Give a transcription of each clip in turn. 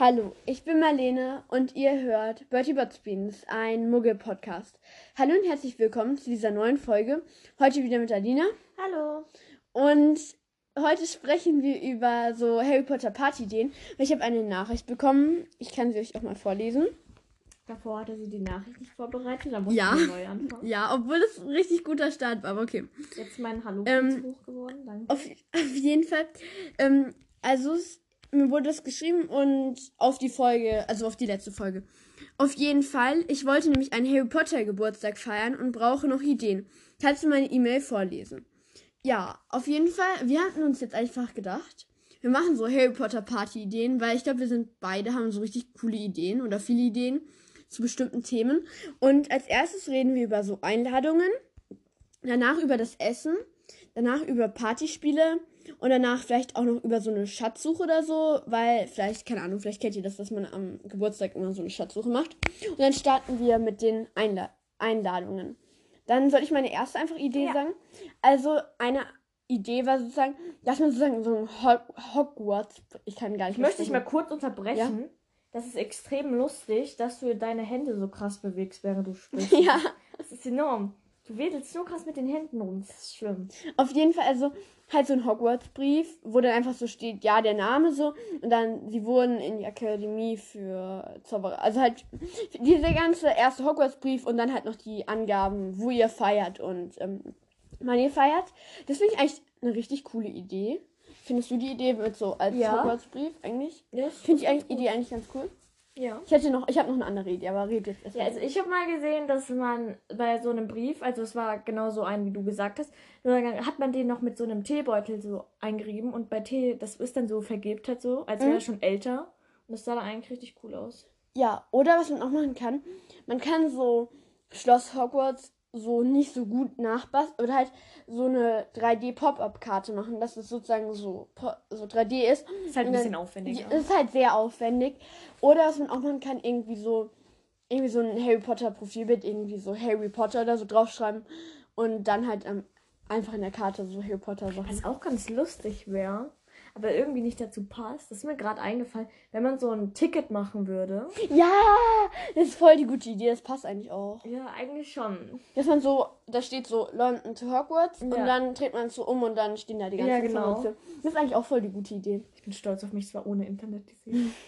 Hallo, ich bin Marlene und ihr hört Bertie Bots Beans, ein Muggel-Podcast. Hallo und herzlich willkommen zu dieser neuen Folge. Heute wieder mit Alina. Hallo. Und heute sprechen wir über so Harry Potter Party-Ideen. Ich habe eine Nachricht bekommen. Ich kann sie euch auch mal vorlesen. Davor hatte sie die Nachricht nicht vorbereitet, da musste Ja. sie neu anfangen. Ja, obwohl es ein richtig guter Start war, aber okay. Jetzt mein Hallo Ähm, hoch geworden, danke. Auf, auf jeden Fall. Ähm, also es, mir wurde das geschrieben und auf die Folge, also auf die letzte Folge. Auf jeden Fall. Ich wollte nämlich einen Harry Potter Geburtstag feiern und brauche noch Ideen. Kannst du meine E-Mail vorlesen? Ja, auf jeden Fall. Wir hatten uns jetzt einfach gedacht, wir machen so Harry Potter Party Ideen, weil ich glaube, wir sind beide haben so richtig coole Ideen oder viele Ideen zu bestimmten Themen. Und als erstes reden wir über so Einladungen, danach über das Essen, danach über Partyspiele und danach vielleicht auch noch über so eine Schatzsuche oder so, weil vielleicht, keine Ahnung, vielleicht kennt ihr das, dass man am Geburtstag immer so eine Schatzsuche macht. Und dann starten wir mit den Einla Einladungen. Dann soll ich meine erste einfach Idee Ja. sagen. Also eine Idee war sozusagen, dass man sozusagen so ein Ho Hogwarts, ich kann gar nicht Ich möchte dich mal kurz unterbrechen. Das ist extrem lustig, dass du deine Hände so krass bewegst, während du sprichst. Ja. Das ist enorm. Du wedelst so krass mit den Händen rum. Das ist schlimm. Auf jeden Fall, also halt so ein Hogwarts-Brief, wo dann einfach so steht, ja, der Name so. Und dann, sie wurden in die Akademie für Zauberer. Also halt dieser ganze erste Hogwarts-Brief und dann halt noch die Angaben, wo ihr feiert und ähm, wann ihr feiert. Das finde ich eigentlich eine richtig coole Idee. Findest du die Idee mit so als Ja. Hogwarts-Brief eigentlich? Ja, Finde ich eigentlich, Idee eigentlich ganz cool. Ja. Ich hätte noch, ich habe noch eine andere Idee, aber red jetzt erst Ja, also ich habe mal gesehen, dass man bei so einem Brief, also es war genau so ein, wie du gesagt hast, nur dann hat man den noch mit so einem Teebeutel so eingerieben und bei Tee, das ist dann so vergilbt halt so, als wäre Mhm. er schon älter. Und das sah dann eigentlich richtig cool aus. Ja, oder was man auch machen kann, man kann so Schloss Hogwarts so nicht so gut nachbasteln oder halt so eine 3D-Pop-Up-Karte machen, dass es sozusagen so, so 3D ist. Ist halt ein bisschen aufwendiger. Ja, ist halt sehr aufwendig. Oder was man auch machen kann, irgendwie so, irgendwie so ein Harry Potter-Profilbild, irgendwie so Harry Potter oder so draufschreiben und dann halt ähm, einfach in der Karte so Harry Potter-Sachen. Was auch ganz lustig wäre, aber irgendwie nicht dazu passt, das ist mir gerade eingefallen, wenn man so ein Ticket machen würde. Ja, das ist voll die gute Idee, das passt eigentlich auch. Ja, eigentlich schon. Dass man so, da steht so London to Hogwarts und Ja. dann dreht man es so um und dann stehen da die ganzen Ja, genau. Informationen. Das ist eigentlich auch voll die gute Idee. Ich bin stolz auf mich, zwar ohne Internet gesehen.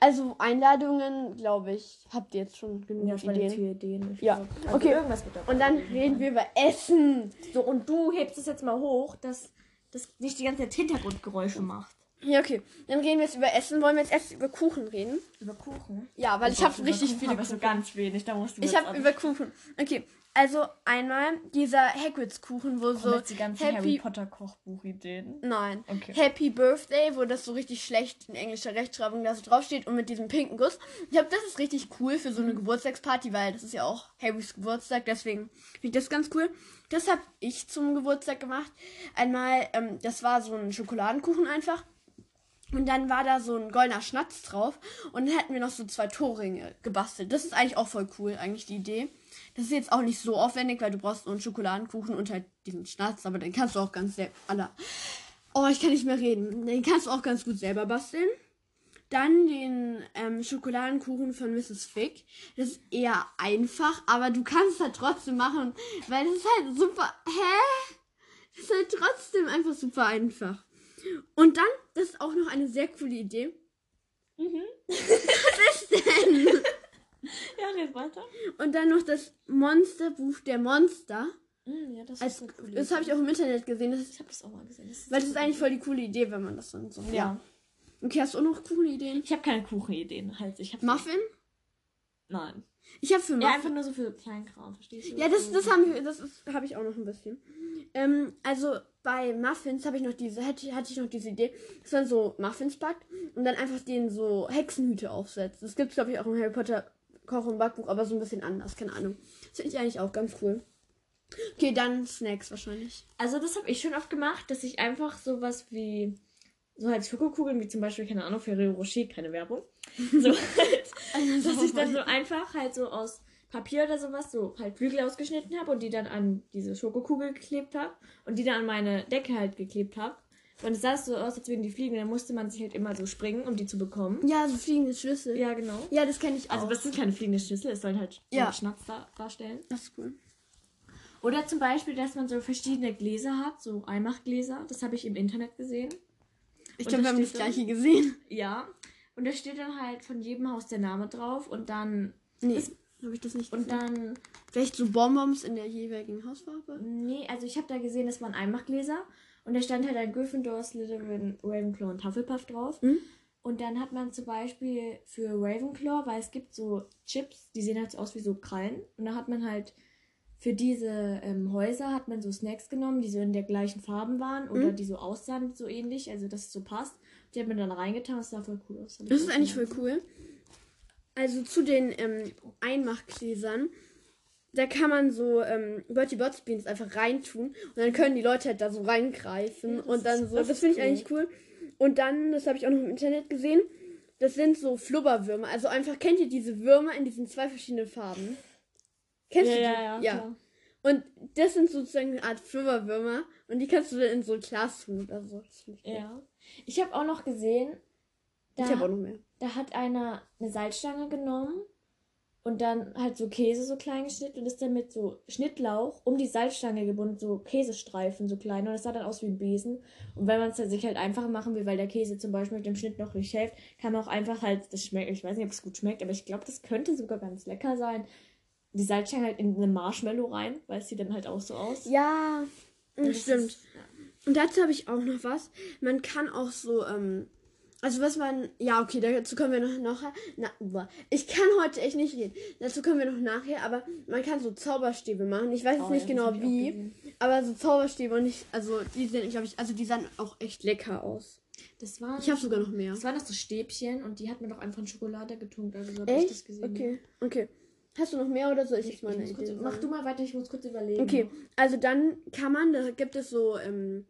Also Einladungen, glaube ich, habt ihr jetzt schon genug Ja, Ideen. vier Ideen. Ja. Also okay. Irgendwas wird Und dann reden wir über Essen. So, und du hebst es jetzt mal hoch, dass das nicht die ganze Zeit Hintergrundgeräusche macht. Ja, okay. Dann reden wir jetzt über Essen. Wollen wir jetzt erst über Kuchen reden? Über Kuchen? Ja, weil ich habe richtig viele Aber so Kuchen. ganz wenig, da musst du Ich habe über Kuchen. Okay, also einmal dieser Hagrids Kuchen, wo so die ganzen Harry Happy Potter Kochbuchideen. Nein. Okay. Happy Birthday, wo das so richtig schlecht in englischer Rechtschreibung da so draufsteht und mit diesem pinken Guss. Ich glaube, das ist richtig cool für so eine Geburtstagsparty, weil das ist ja auch Harrys Geburtstag, deswegen finde ich das ganz cool. Das habe ich zum Geburtstag gemacht. Einmal, ähm, das war so ein Schokoladenkuchen einfach. Und dann war da so ein goldener Schnatz drauf. Und dann hätten wir noch so zwei Torringe gebastelt. Das ist eigentlich auch voll cool, eigentlich die Idee. Das ist jetzt auch nicht so aufwendig, weil du brauchst nur einen Schokoladenkuchen und halt diesen Schnatz. Aber den kannst du auch ganz selber. Oh, ich kann nicht mehr reden. Den kannst du auch ganz gut selber basteln. Dann den ähm, Schokoladenkuchen von Mrs. Fick. Das ist eher einfach, aber du kannst es halt trotzdem machen, weil das ist halt super. Hä? Das ist halt trotzdem einfach super einfach. Und dann, das ist auch noch eine sehr coole Idee. Mhm. Was ist denn? Ja, red weiter. Und dann noch das Monsterbuch der Monster. Mhm, ja, das Als, ist das habe ich auch im Internet gesehen. Das Ich habe das auch mal gesehen. Das weil das ist eigentlich voll die coole Idee, wenn man das dann so. Ja. Okay, hast du auch noch coole Ideen? Ich habe keine Kuchenideen. Halt, ich habe Muffin? Nein. Ich habe für Ja, Muffin. einfach nur so für Kleinkram, verstehst du? Ja, das, das haben wir, das ist- habe ich auch noch ein bisschen. Ähm, also bei Muffins habe ich noch diese, hatte, hatte ich noch diese Idee, dass man so Muffins backt und dann einfach denen so Hexenhüte aufsetzt. Das gibt es, glaube ich, auch im Harry Potter Koch- und Backbuch, aber so ein bisschen anders, keine Ahnung. Das finde ich eigentlich auch ganz cool. Okay, dann Snacks wahrscheinlich. Also das habe ich schon oft gemacht, dass ich einfach sowas wie so halt Schokokugeln, wie zum Beispiel, keine Ahnung, Ferrero Rocher, keine Werbung. So halt, dass ich dann so einfach halt so aus Papier oder sowas so halt Flügel ausgeschnitten habe und die dann an diese Schokokugel geklebt habe und die dann an meine Decke halt geklebt habe. Und es sah so aus, als würden die fliegen. Dann musste man sich halt immer so springen, um die zu bekommen. Ja, so fliegende Schlüssel. Ja, genau. Ja, das kenne ich auch. Also das sind keine fliegende Schlüssel, es sollen halt Ja. Schnaps da, darstellen. das ist cool. Oder zum Beispiel, dass man so verschiedene Gläser hat, so Einmachgläser. Das habe ich im Internet gesehen. Ich glaube, wir haben das gleiche gesehen. Ja. Und da steht dann halt von jedem Haus der Name drauf und dann. Nee, Das- habe ich das nicht Und gesehen. dann. Vielleicht so Bonbons in der jeweiligen Hausfarbe? Nee, also ich habe da gesehen, das waren Einmachgläser. Und da stand halt ein Gryffindor, Slytherin, Ravenclaw und Hufflepuff drauf. Mhm. Und dann hat man zum Beispiel für Ravenclaw, weil es gibt so Chips, die sehen halt so aus wie so Krallen. Und da hat man halt für diese ähm, Häuser hat man so Snacks genommen, die so in der gleichen Farben waren oder Mhm. die so aussahen, so ähnlich, also dass es so passt. Die hat man dann reingetan, das sah voll cool aus. Das ist eigentlich voll cool. Also zu den ähm, Einmachgläsern. Da kann man so ähm, Bertie Bots Beans einfach reintun und dann können die Leute halt da so reingreifen Ja, und dann so. das finde ich eigentlich cool. Und dann, das habe ich auch noch im Internet gesehen, das sind so Flubberwürmer. Also einfach, kennt ihr diese Würmer in diesen zwei verschiedenen Farben? Kennst Ja, du die? ja, ja. klar. Und das sind sozusagen eine Art Flubberwürmer und die kannst du dann in so ein Glas tun oder so. Das finde ich cool. Ja. Ich habe auch noch gesehen, da, Ich habe auch noch mehr. da hat einer eine Salzstange genommen und dann halt so Käse so klein geschnitten und ist dann mit so Schnittlauch um die Salzstange gebunden, so Käsestreifen so klein und das sah dann aus wie ein Besen. Und wenn man es dann sich halt einfacher machen will, weil der Käse zum Beispiel mit dem Schnitt noch nicht hilft, kann man auch einfach halt, das schmeckt, ich weiß nicht, ob es gut schmeckt, aber ich glaube, das könnte sogar ganz lecker sein. Die Salzstange halt in eine Marshmallow rein, weil es sieht dann halt auch so aus. Ja, Und das stimmt. ist- Und dazu habe ich auch noch was. Man kann auch so, ähm, also was man, ja, okay, dazu kommen wir noch nachher. Na, ich kann heute echt nicht reden. Dazu kommen wir noch nachher, aber man kann so Zauberstäbe machen. Ich weiß jetzt Oh, nicht ja, genau ich wie, aber so Zauberstäbe und ich, also die sehen, glaube ich, also die sahen auch echt lecker aus. Das war. Ich habe sogar noch mehr. Das waren noch so Stäbchen und die hat man doch einfach in Schokolade getunkt. Also so hab ich das Echt? gesehen. Okay, okay. Hast du noch mehr oder soll ich Ich, jetzt mal eine muss kurz, Idee mach du mal weiter, ich muss kurz überlegen. Okay, also dann kann man, da gibt es so, ähm,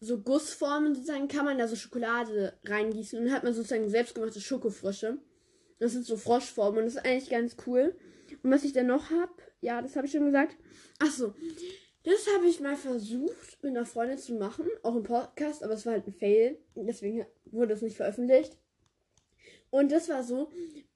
so Gussformen sozusagen, kann man da so Schokolade reingießen und dann hat man sozusagen selbstgemachte Schokofrösche. Das sind so Froschformen und das ist eigentlich ganz cool. Und was ich dann noch habe, ja, das habe ich schon gesagt. Ach so, das habe ich mal versucht mit einer Freundin zu machen, auch im Podcast, aber es war halt ein Fail. Deswegen wurde es nicht veröffentlicht. Und das war so,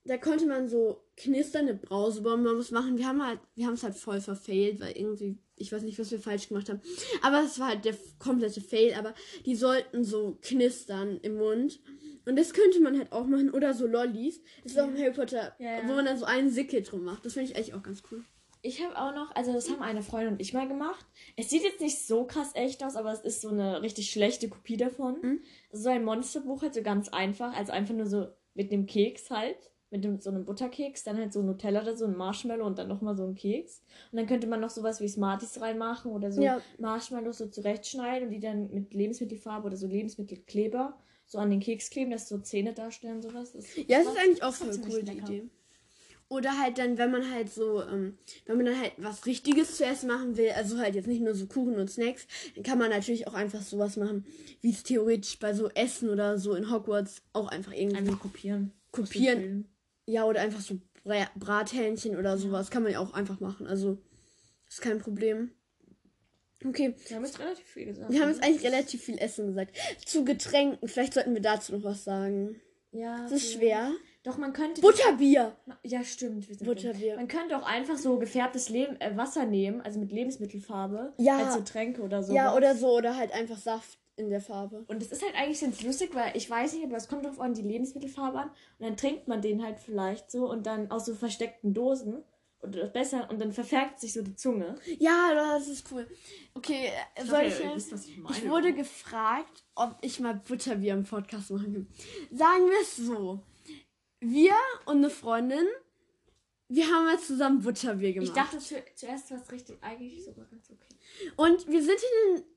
da konnte man so knisternde Brausebonbons machen. Wir haben halt, wir haben es halt voll verfailt, weil irgendwie, ich weiß nicht, was wir falsch gemacht haben. Aber es war halt der komplette Fail, aber die sollten so knistern im Mund. Und das könnte man halt auch machen. Oder so Lollis. Das ist auch ein Harry Potter, Ja, ja. wo man dann so einen Sickel drum macht. Das finde ich eigentlich auch ganz cool. Ich habe auch noch, also das haben eine Freundin und ich mal gemacht. Es sieht jetzt nicht so krass echt aus, aber es ist so eine richtig schlechte Kopie davon. Mhm. So ein Monsterbuch halt so ganz einfach, also einfach nur so mit dem Keks halt. Mit dem, so einem Butterkeks, dann halt so Nutella oder so ein Marshmallow und dann nochmal so ein Keks. Und dann könnte man noch sowas wie Smarties reinmachen oder so Ja. Marshmallows so zurechtschneiden und die dann mit Lebensmittelfarbe oder so Lebensmittelkleber so an den Keks kleben, dass so Zähne darstellen und sowas. Das, Ja, das ist eigentlich auch das war voll ziemlich cool, die lecker. Idee. Oder halt dann, wenn man halt so, ähm, wenn man dann halt was Richtiges zu essen machen will, also halt jetzt nicht nur so Kuchen und Snacks, dann kann man natürlich auch einfach sowas machen, wie es theoretisch bei so Essen oder so in Hogwarts auch einfach irgendwie. Einfach kopieren. Kopieren. Ja, oder einfach so Bra Brathähnchen oder sowas kann man ja auch einfach machen. Also, ist kein Problem. Okay, Wir haben jetzt relativ viel gesagt. wir haben jetzt eigentlich relativ viel Essen gesagt. Zu Getränken, vielleicht sollten wir dazu noch was sagen. Ja. Das ist schwer. Doch, man könnte. Butterbier! Ja, stimmt. wir sind Butterbier. dumm. Man könnte auch einfach so gefärbtes Leben, äh, Wasser nehmen, also mit Lebensmittelfarbe. Ja. Als so Tränke oder so. Ja, oder so, oder halt einfach Saft in der Farbe. Und es ist halt eigentlich ganz lustig, weil ich weiß nicht, aber es kommt drauf an, die Lebensmittelfarbe an. Und dann trinkt man den halt vielleicht so und dann aus so versteckten Dosen. Und das besser, und dann verfärbt sich so die Zunge. Ja, das ist cool. Okay, äh, soll ich. ihr wisst, was ich. Ich wurde gefragt, ob ich mal Butterbier im Podcast machen kann. Sagen wir es so. Wir und eine Freundin, wir haben mal zusammen Butterbier gemacht. Ich dachte zu, zuerst war es richtig, eigentlich sogar ganz okay. Und wir sind in den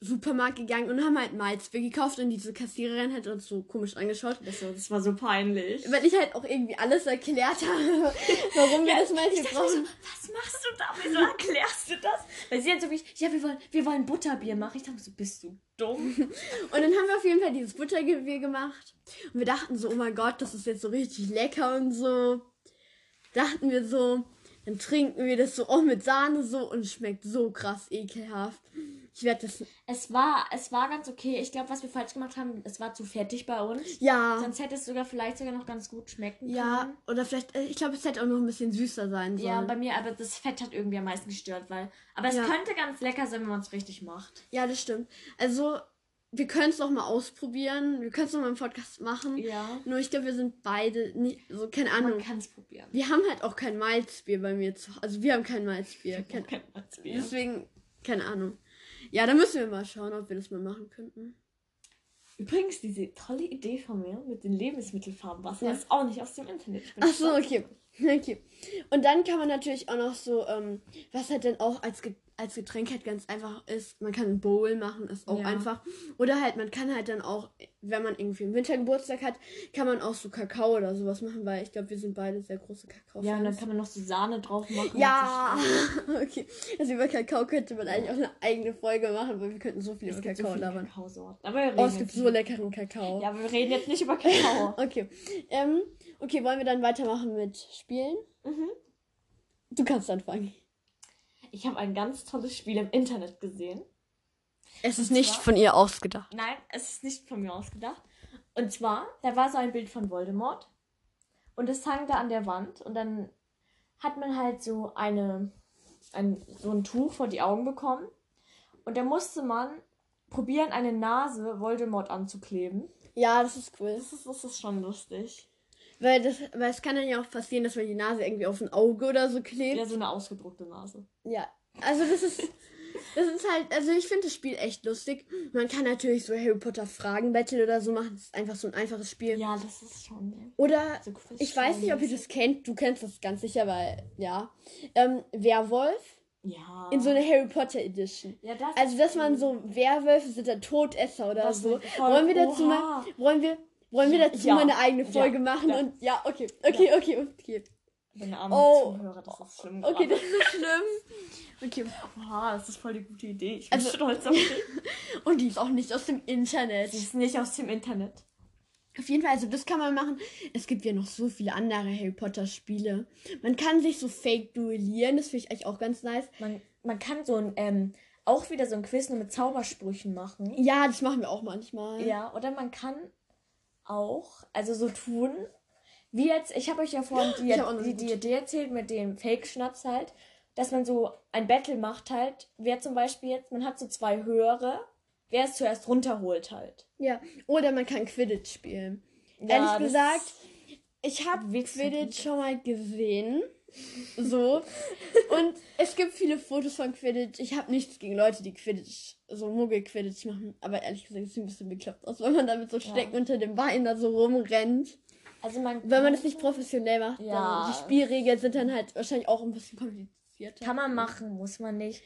Supermarkt gegangen und haben halt Malzbier gekauft und diese Kassiererin hat uns so komisch angeschaut. Das war, das war so peinlich. Weil ich halt auch irgendwie alles erklärt habe, warum wir das Malzbier mir so, brauchen. was machst du da? Wieso erklärst du das? Weil sie hat so wie, ja, wir wollen, wir wollen Butterbier machen. Ich dachte so, bist du dumm? Und dann haben wir auf jeden Fall dieses Butterbier gemacht. Und wir dachten so, oh mein Gott, das ist jetzt so richtig lecker und so. Dachten wir so, dann trinken wir das so auch mit Sahne so und es schmeckt so krass ekelhaft. Ich werde das. Es war, es war ganz okay. Ich glaube, was wir falsch gemacht haben, es war zu fettig bei uns. Ja. Sonst hätte es sogar vielleicht sogar noch ganz gut schmecken Ja, können. oder vielleicht, äh, ich glaube, es hätte auch noch ein bisschen süßer sein sollen. Ja, bei mir, aber das Fett hat irgendwie am meisten gestört, weil. Aber es Ja. könnte ganz lecker sein, wenn man es richtig macht. Ja, das stimmt. Also, wir können es noch mal ausprobieren. Wir können es noch mal im Podcast machen. Ja. Nur ich glaube, wir sind beide nicht, so, keine Man Ahnung. kann es probieren. Wir haben halt auch kein Malzbier bei mir zu Also, wir haben kein Malzbier. Kein, Kennt man's Bier. deswegen, keine Ahnung. Ja, da müssen wir mal schauen, ob wir das mal machen könnten. Übrigens, diese tolle Idee von mir mit den Lebensmittelfarben Wasser Ja. ist auch nicht aus dem Internet. Ach so, okay. Okay. Und dann kann man natürlich auch noch so, ähm, was halt dann auch als, Ge als Getränk halt ganz einfach ist, man kann ein Bowl machen, ist auch Ja. einfach. Oder halt, man kann halt dann auch, wenn man irgendwie im Winter Geburtstag hat, kann man auch so Kakao oder sowas machen, weil ich glaube, wir sind beide sehr große kakao Ja, und dann kann man noch so Sahne drauf machen. Ja, okay. Also über Kakao könnte man eigentlich auch eine eigene Folge machen, weil wir könnten so viel über so Kakao viele labern. Aber wir reden Oh, es gibt so leckeren Kakao. Ja, aber wir reden jetzt nicht über Kakao. Okay. Ähm, okay, wollen wir dann weitermachen mit Spielen? mhm. Du kannst anfangen. Ich habe ein ganz tolles Spiel im Internet gesehen. Es ist Und nicht zwar- von ihr ausgedacht. Nein, es ist nicht von mir ausgedacht. Und zwar, da war so ein Bild von Voldemort. Und es hang da an der Wand. Und dann hat man halt so eine, ein, so ein Tuch vor die Augen bekommen. Und da musste man probieren, eine Nase Voldemort anzukleben. Ja, das ist cool. Das ist, das ist schon lustig. Weil, das, weil es kann dann ja auch passieren, dass man die Nase irgendwie auf ein Auge oder so klebt. Ja, so eine ausgedruckte Nase. Ja. Also das ist. Das ist halt, also ich finde das Spiel echt lustig. Man kann natürlich so Harry Potter Fragen Battle oder so machen. Das ist einfach so ein einfaches Spiel. Ja, das ist schon. Oder So ich weiß nicht, ob ihr das kennt. Du kennst das ganz sicher, weil ja. Ähm, Werwolf Ja. in so einer Harry Potter Edition. ja, das Also dass man so Werwölfe sind dann Todesser oder Das so. Wollen wir dazu Oha. mal, wollen wir, wollen wir Ja, dazu ja, mal eine eigene ja, Folge machen ja. und ja, okay, okay, okay, okay. Armen Oh. Zuhörer, das ist schlimm. Okay, gerade. das ist so schlimm. Okay. Oha, das ist voll die gute Idee. Ich bin Also- stolz auf dich. Und die ist auch nicht aus dem Internet. Sie ist nicht aus dem Internet. Auf jeden Fall, also das kann man machen. Es gibt ja noch so viele andere Harry Potter Spiele. Man kann sich so fake duellieren, das finde ich eigentlich auch ganz nice. Man, man kann so ein, ähm, auch wieder so ein Quiz nur mit Zaubersprüchen machen. Ja, das machen wir auch manchmal. Ja, oder man kann auch, also so tun, wie jetzt, ich habe euch ja vorhin die, noch die, die. Idee erzählt mit dem Fake-Schnaps halt, dass man so ein Battle macht halt, wer zum Beispiel jetzt, man hat so zwei höhere, wer es zuerst runterholt halt. Ja. Oder man kann Quidditch spielen. Ja, Ehrlich gesagt, ich habe. Quidditch schon mal gesehen. So. Und es gibt viele Fotos von Quidditch. Ich habe nichts gegen Leute, die Quidditch, so Muggel-Quidditch machen. Aber ehrlich gesagt, es sieht ein bisschen bekloppt aus, wenn man damit so Stecken unter dem Bein da so rumrennt. Also man Wenn man das nicht professionell macht, Ja. die Spielregeln sind dann halt wahrscheinlich auch ein bisschen komplizierter. Kann man machen, muss man nicht.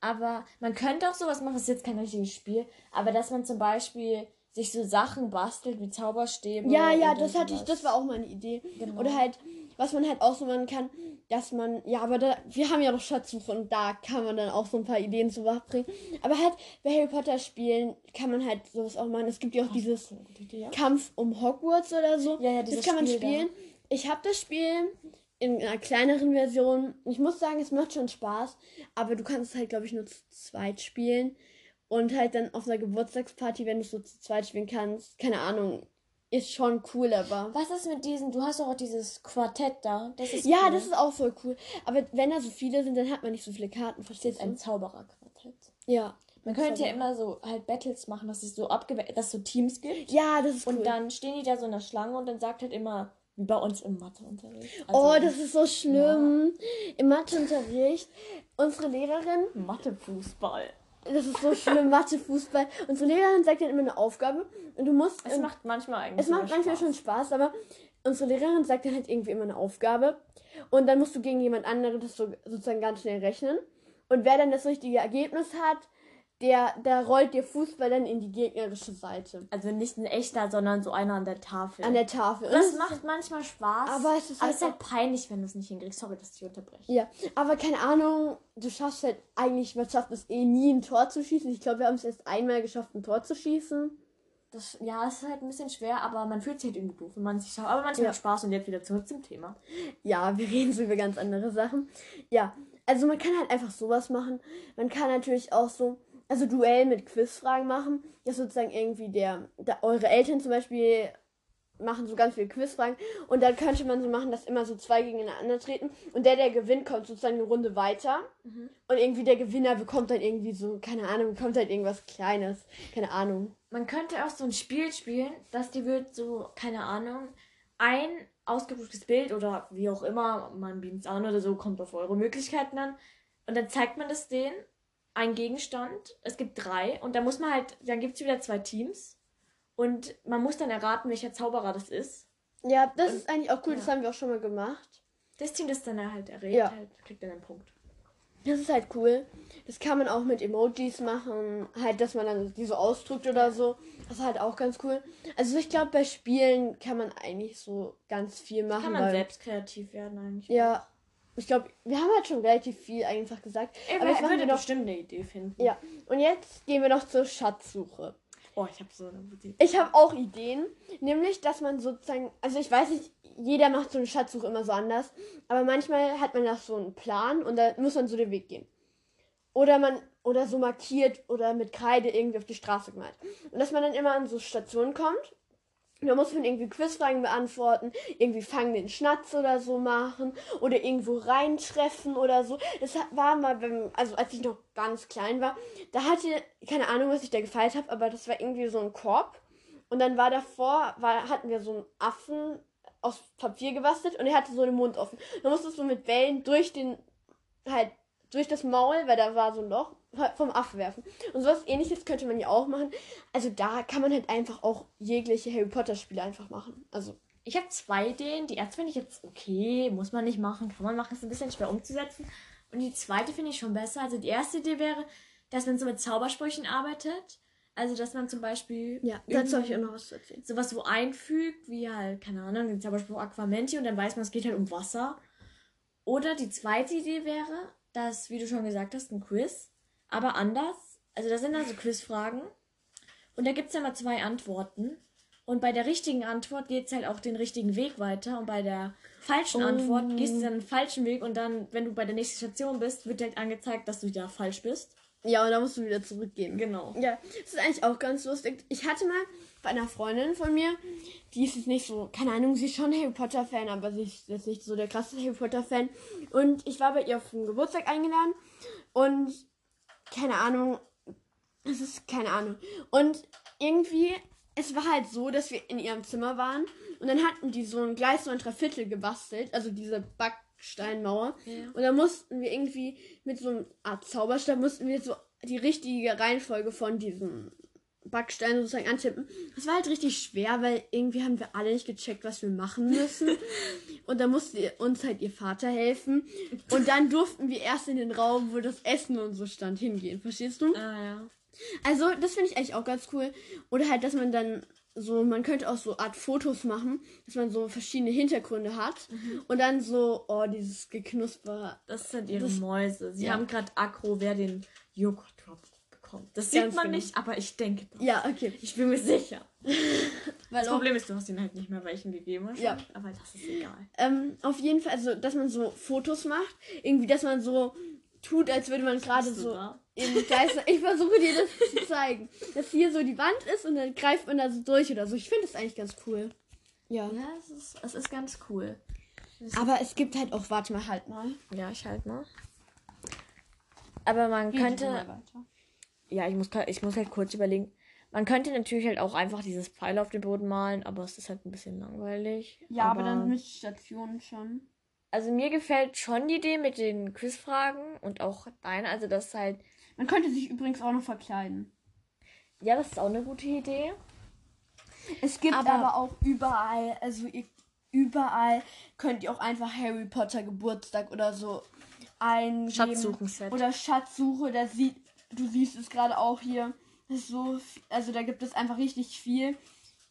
Aber man könnte auch sowas machen, das ist jetzt kein richtiges Spiel, aber dass man zum Beispiel sich so Sachen bastelt wie Zauberstäbe. Ja, ja, das hatte ich, das war auch meine Idee. Genau. Oder halt, was man halt auch so machen kann, dass man, ja, aber da, wir haben ja noch Schatzsuche und da kann man dann auch so ein paar Ideen zu Wach bringen. Aber halt, bei Harry Potter Spielen kann man halt sowas auch machen. Es gibt ja auch dieses Idee, ja. Kampf um Hogwarts oder so. Ja, ja, das kann man Spiel da. spielen. Ich habe das Spiel in einer kleineren Version. Ich muss sagen, es macht schon Spaß, aber du kannst es halt, glaube ich, nur zu zweit spielen. Und halt dann auf einer Geburtstagsparty, wenn du es so zu zweit spielen kannst, keine Ahnung, ist schon cool, aber. Was ist mit diesen, du hast doch auch dieses Quartett da. Das ist Ja, cool. das ist auch voll cool. Aber wenn da so viele sind, dann hat man nicht so viele Karten, verstehst ist ein du? Zaubererquartett. Ja. Man könnte ja immer so halt Battles machen, dass es so abgewe dass es so Teams gibt. Ja, das ist cool. Und dann stehen die da so in der Schlange und dann sagt halt immer, wie bei uns im Matheunterricht. oh, Also das ist so schlimm. Im Matheunterricht, unsere Lehrerin, Mathefußball. Das ist so schlimm, Mathe, Fußball. Unsere Lehrerin sagt dann immer eine Aufgabe und du musst. Es macht manchmal eigentlich es macht manchmal Spaß. schon Spaß, aber unsere Lehrerin sagt dann halt irgendwie immer eine Aufgabe. Und dann musst du gegen jemand anderes das so, sozusagen ganz schnell rechnen. Und wer dann das richtige Ergebnis hat, der, der rollt dir Fußball dann in die gegnerische Seite. Also nicht ein echter, sondern so einer an der Tafel. An der Tafel. Und das macht manchmal Spaß. Aber es ist aber halt ist halt peinlich, wenn du es nicht hinkriegst. Sorry, dass ich dich unterbreche. Ja, aber keine Ahnung, du schaffst halt eigentlich, man schafft es eh nie, ein Tor zu schießen. Ich glaube, wir haben es erst einmal geschafft, ein Tor zu schießen. Das, ja, es ist halt ein bisschen schwer, aber man fühlt sich halt irgendwie doof, wenn man sich schafft. Aber manchmal Ja. hat Spaß und jetzt wieder zurück zum Thema. Ja, wir reden so über ganz andere Sachen. Ja, also man kann halt einfach sowas machen. Man kann natürlich auch so, also Duell mit Quizfragen machen, dass sozusagen irgendwie der, der eure Eltern zum Beispiel machen so ganz viele Quizfragen und dann könnte man so machen, dass immer so zwei gegeneinander treten und der, der gewinnt, kommt sozusagen eine Runde weiter Mhm. und irgendwie der Gewinner bekommt dann irgendwie so, keine Ahnung, bekommt halt irgendwas Kleines, keine Ahnung. Man könnte auch so ein Spiel spielen, dass die wird so, keine Ahnung, ein ausgedrucktes Bild oder wie auch immer, man beamt an oder so, kommt auf eure Möglichkeiten an. Und dann zeigt man das denen, ein Gegenstand. Es gibt drei und da muss man halt, dann gibt es wieder zwei Teams. Und man muss dann erraten, welcher Zauberer das ist. Ja, das ist eigentlich auch cool, ja. das haben wir auch schon mal gemacht. Das Team, das dann halt errät, Ja. halt, kriegt dann einen Punkt. Das ist halt cool. Das kann man auch mit Emojis machen. Halt, dass man dann die so ausdrückt oder so. Das ist halt auch ganz cool. Also ich glaube, bei Spielen kann man eigentlich so ganz viel machen. Kann man selbst kreativ werden eigentlich. Ja. Ich glaube, wir haben halt schon relativ viel einfach gesagt. Ey, Aber ich würde noch. bestimmt eine Idee finden. Ja. Und jetzt gehen wir noch zur Schatzsuche. Oh, ich habe so eine gute Idee. Ich habe auch Ideen. Nämlich, dass man sozusagen. Also ich weiß nicht, jeder macht so eine Schatzsuche immer so anders. Aber manchmal hat man das so einen Plan und da muss man so den Weg gehen. Oder man. Oder so markiert oder mit Kreide irgendwie auf die Straße gemalt. Und dass man dann immer an so Stationen kommt. Da muss man irgendwie Quizfragen beantworten, irgendwie fangen den Schnatz oder so machen oder irgendwo reintreffen oder so. Das war mal beim, also als ich noch ganz klein war, da hatte, keine Ahnung, was ich da gefeiert habe, aber das war irgendwie so ein Korb. Und dann war davor, war, hatten wir so einen Affen aus Papier gebastelt und er hatte so den Mund offen. Da musstest du mit Wellen durch den, halt, durch das Maul, weil da war so ein Loch, vom Affen werfen. Und sowas ähnliches könnte man ja auch machen. Also da kann man halt einfach auch jegliche Harry Potter Spiele einfach machen. Also, Ich habe zwei Ideen. Die erste finde ich jetzt okay, muss man nicht machen, kann man machen, ist ein bisschen schwer umzusetzen. Und die zweite finde ich schon besser. Also die erste Idee wäre, dass man so mit Zaubersprüchen arbeitet. Also dass man zum Beispiel ja, dazu habe ich auch noch was zu erzählen. sowas so einfügt, wie halt, keine Ahnung, den Zauberspruch Aquamenti und dann weiß man, es geht halt um Wasser. Oder die zweite Idee wäre, dass, wie du schon gesagt hast, ein Quiz, aber anders. Also da sind dann so Quizfragen und da gibt es ja mal zwei Antworten. Und bei der richtigen Antwort geht es halt auch den richtigen Weg weiter. Und bei der falschen Oh. Antwort gehst du dann den falschen Weg und dann, wenn du bei der nächsten Station bist, wird dir halt angezeigt, dass du da falsch bist. Ja, und da musst du wieder zurückgehen. Genau. Ja, das ist eigentlich auch ganz lustig. Ich hatte mal bei einer Freundin von mir, die ist jetzt nicht so, keine Ahnung, sie ist schon Harry Potter Fan, aber sie ist jetzt nicht so der krasse Harry Potter Fan. Und ich war bei ihr auf den Geburtstag eingeladen und keine Ahnung, es ist keine Ahnung. Und irgendwie, es war halt so, dass wir in ihrem Zimmer waren und dann hatten die so ein Gleis ein Dreiviertel gebastelt, also diese Backsteinmauer. Ja. Und dann mussten wir irgendwie mit so einer Art Zauberstab mussten wir so die richtige Reihenfolge von diesem Backstein sozusagen antippen. Das war halt richtig schwer, weil irgendwie haben wir alle nicht gecheckt, was wir machen müssen. Und dann musste uns halt ihr Vater helfen. Und dann durften wir erst in den Raum, wo das Essen und so stand, hingehen. Verstehst du? Ah ja. Also, das finde ich eigentlich auch ganz cool. Oder halt, dass man dann so, man könnte auch so Art Fotos machen, dass man so verschiedene Hintergründe hat. Und dann so, oh, dieses Geknusper. Das sind ihre Das- Mäuse. Sie Ja. haben gerade Aggro, wer den Joghurt bekommt. Das sieht man genau. nicht, aber ich denke doch. Ja, okay. Ich bin mir sicher. Weil Das Problem ist, du hast ihnen halt nicht mehr welchen gegeben. schon, Ja. Aber das ist egal. ähm, auf jeden Fall, also, dass man so Fotos macht. Irgendwie, dass man so tut, als würde man gerade so da? in Geister. Ich versuche dir das zu zeigen. Dass hier so die Wand ist und dann greift man da so durch oder so. Ich finde das eigentlich ganz cool. Ja. Ja, es ist, es ist ganz cool. Aber es gibt halt auch, warte mal, halt mal. Ja, ich halt mal. Aber man könnte. weiter. Ja, ich muss, ich muss halt kurz überlegen. Man könnte natürlich halt auch einfach dieses Pfeil auf den Boden malen, aber es ist halt ein bisschen langweilig. Ja, aber, dann mit Stationen schon. Also mir gefällt schon die Idee mit den Quizfragen und auch deine, also das halt. Man könnte sich übrigens auch noch verkleiden. Ja, das ist auch eine gute Idee. Es gibt Aber- aber, auch überall, also ihr, überall könnt ihr auch einfach Harry Potter Geburtstag oder so eingeben. Schatzsuchenset. Oder Schatzsuche, da sieht, du siehst es gerade auch hier. So, also da gibt es einfach richtig viel.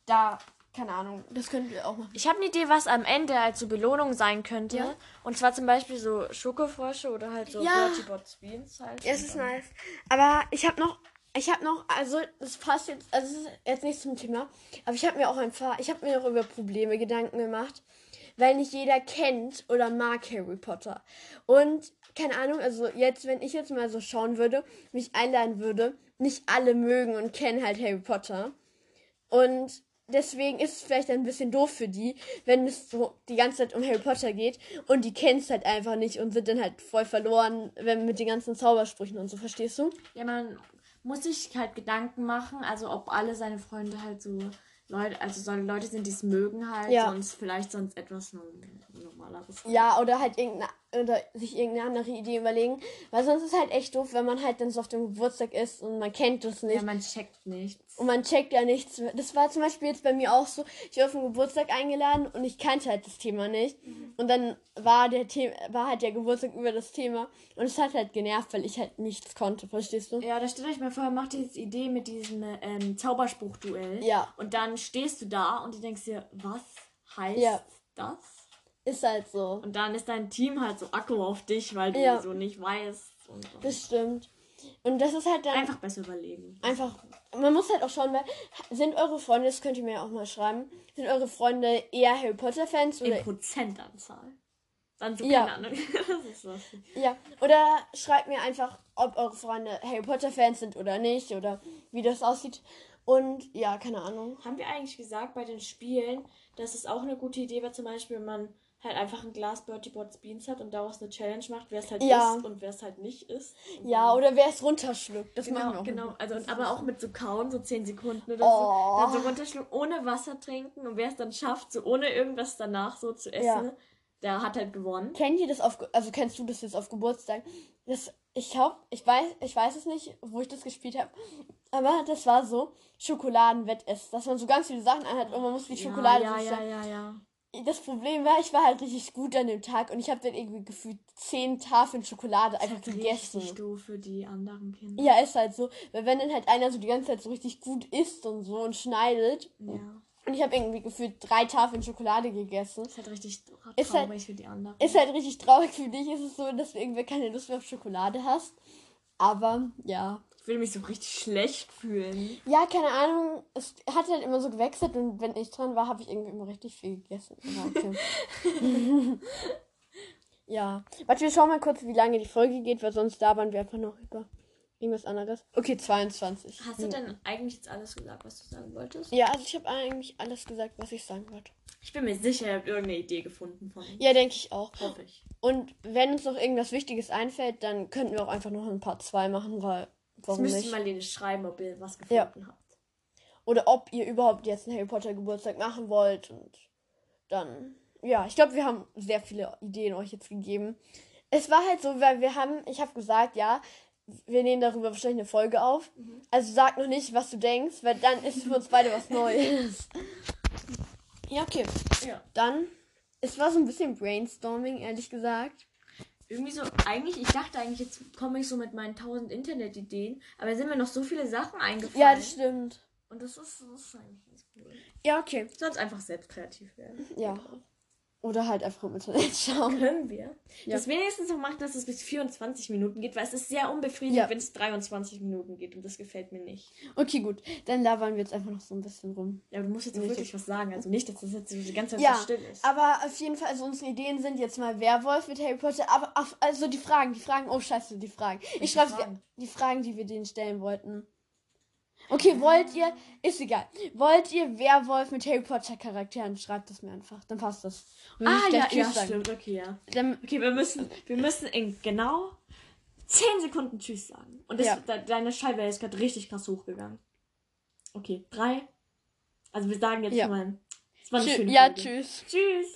Da, keine Ahnung, das könnt ihr auch machen. Ich habe eine Idee, was am Ende als so Belohnung sein könnte. Ja. Und zwar zum Beispiel so Schokofrösche oder halt so Ja. Bertie Bott's Beans halt. Ja, es ist nice. Aber ich habe noch, ich habe noch, also das passt jetzt, also es ist jetzt nicht zum Thema, aber ich habe mir auch ein paar, ich habe mir auch über Probleme Gedanken gemacht, weil nicht jeder kennt oder mag Harry Potter. Und keine Ahnung, also jetzt, wenn ich jetzt mal so schauen würde, mich einladen würde nicht alle mögen und kennen halt Harry Potter. Und deswegen ist es vielleicht ein bisschen doof für die, wenn es so die ganze Zeit um Harry Potter geht und die kennen es halt einfach nicht und sind dann halt voll verloren, wenn mit den ganzen Zaubersprüchen und so, verstehst du? Ja, man muss sich halt Gedanken machen, also ob alle seine Freunde halt so Leute, also so Leute sind, die es mögen halt, Ja. sonst vielleicht sonst etwas normaleres. Ja, oder halt irgendeine, oder sich irgendeine andere Idee überlegen, weil sonst ist halt echt doof, wenn man halt dann so auf dem Geburtstag ist und man kennt das nicht. Ja, man checkt nichts. Und man checkt ja nichts. Das war zum Beispiel jetzt bei mir auch so. Ich war auf den Geburtstag eingeladen und ich kannte halt das Thema nicht. Und dann war der Thema, war halt der Geburtstag über das Thema. Und es hat halt genervt, weil ich halt nichts konnte, verstehst du? Ja, da stellt euch mal vor, macht diese Idee mit diesem ähm, Zauberspruch-Duell. Ja. Und dann stehst du da und du denkst dir, was heißt Ja. das? Ist halt so. Und dann ist dein Team halt so Akku auf dich, weil du Ja. so nicht weißt. Und Das stimmt. Und das ist halt dann einfach besser überlegen. einfach. Man muss halt auch schauen, weil sind eure Freunde, das könnt ihr mir ja auch mal schreiben, sind eure Freunde eher Harry Potter Fans In oder Prozentanzahl. Dann so, Ja. keine Ahnung. das ist was. Ja, oder schreibt mir einfach, ob eure Freunde Harry Potter Fans sind oder nicht oder wie das aussieht. Und ja, keine Ahnung. Haben wir eigentlich gesagt bei den Spielen, dass es auch eine gute Idee wäre, zum Beispiel, wenn man halt einfach ein Glas Bertie Bots Beans hat und daraus eine Challenge macht, wer es halt Ja. isst und wer es halt nicht isst. Und Ja, oder wer es runterschluckt. Das machen wir Genau, auch. genau. Also, und aber auch mit so kauen, so 10 Sekunden oder Oh. so. Dann so runterschlucken, ohne Wasser trinken. Und wer es dann schafft, so ohne irgendwas danach so zu essen, Ja. der hat halt gewonnen. Kennt ihr das auf, also kennst du das jetzt auf Geburtstag? Das, ich hab, ich weiß, ich weiß es nicht, wo ich das gespielt habe. Aber das war so Schokoladenwettess, dass man so ganz viele Sachen anhat und man muss die Schokolade ja, ja, ja, ja. Das Problem war, ich war halt richtig gut an dem Tag und ich habe dann irgendwie gefühlt zehn Tafeln Schokolade einfach Das ist gegessen. richtig doof für die anderen Kinder. Ja, ist halt so. Weil wenn dann halt einer so die ganze Zeit so richtig gut isst und so und schneidet. Ja. Und ich habe irgendwie gefühlt drei Tafeln Schokolade gegessen. Ist halt richtig traurig Ist halt- für die anderen. Ist halt richtig traurig für dich. Ist es so, dass du irgendwie keine Lust mehr auf Schokolade hast. Aber ja. Ich würde mich so richtig schlecht fühlen. Ja, keine Ahnung. Es hat halt immer so gewechselt und wenn ich dran war, habe ich irgendwie immer richtig viel gegessen. Okay. ja. Warte, wir schauen mal kurz, wie lange die Folge geht, weil sonst labern wir einfach noch über irgendwas anderes. Okay, 22. Hast du denn eigentlich jetzt alles gesagt, was du sagen wolltest? Ja, also ich habe eigentlich alles gesagt, was ich sagen wollte. Ich bin mir sicher, ihr habt irgendeine Idee gefunden von uns. Ja, denke ich auch. Hoffe ich. Und wenn uns noch irgendwas Wichtiges einfällt, dann könnten wir auch einfach noch ein Part 2 machen, weil Das warum müsst ihr nicht? mal denen schreiben, ob ihr was Ja. gefunden habt. Oder ob ihr überhaupt jetzt einen Harry Potter Geburtstag machen wollt. Und dann, ja, ich glaube, wir haben sehr viele Ideen euch jetzt gegeben. Es war halt so, weil wir haben, ich habe gesagt, ja, wir nehmen darüber wahrscheinlich eine Folge auf. Also sag noch nicht, was du denkst, weil dann ist für uns beide was Neues. ja, okay. Ja. Dann, es war so ein bisschen Brainstorming, ehrlich gesagt. Irgendwie so, eigentlich, ich dachte eigentlich, jetzt komme ich so mit meinen tausend Internetideen, aber da sind mir noch so viele Sachen eingefallen. Ja, das stimmt. Und das ist, das ist eigentlich ganz cool. Ja, okay. Sonst einfach selbst kreativ werden. Ja. Oder halt einfach im Internet schauen. Können wir. Ja. Das wenigstens noch machen, dass es bis 24 Minuten geht, weil es ist sehr unbefriedigend, Ja. wenn es 23 Minuten geht und das gefällt mir nicht. Okay, gut. Dann labern wir jetzt einfach noch so ein bisschen rum. Ja, aber du musst jetzt Nicht. wirklich was sagen. Also nicht, dass das jetzt so die ganze Zeit Ja, so still ist. aber auf jeden Fall, also unsere Ideen sind jetzt mal Werwolf mit Harry Potter. Aber auf, also die Fragen, die Fragen, oh scheiße, die Fragen. Ich schreibe die Fragen, die wir denen stellen wollten. Okay, wollt ihr, ist egal. Wollt ihr Werwolf mit Harry Potter Charakteren? Schreibt es mir einfach. Dann passt das. Ah, ja, ja, stimmt. Okay, ja. Dann, Okay, wir müssen, wir müssen in genau 10 Sekunden Tschüss sagen. Und das, Ja. de, deine Scheibe ist gerade richtig krass hochgegangen. Okay, drei. Also wir sagen jetzt Ja. mal. Es war eine tschü schöne ja, Folge. tschüss. Tschüss.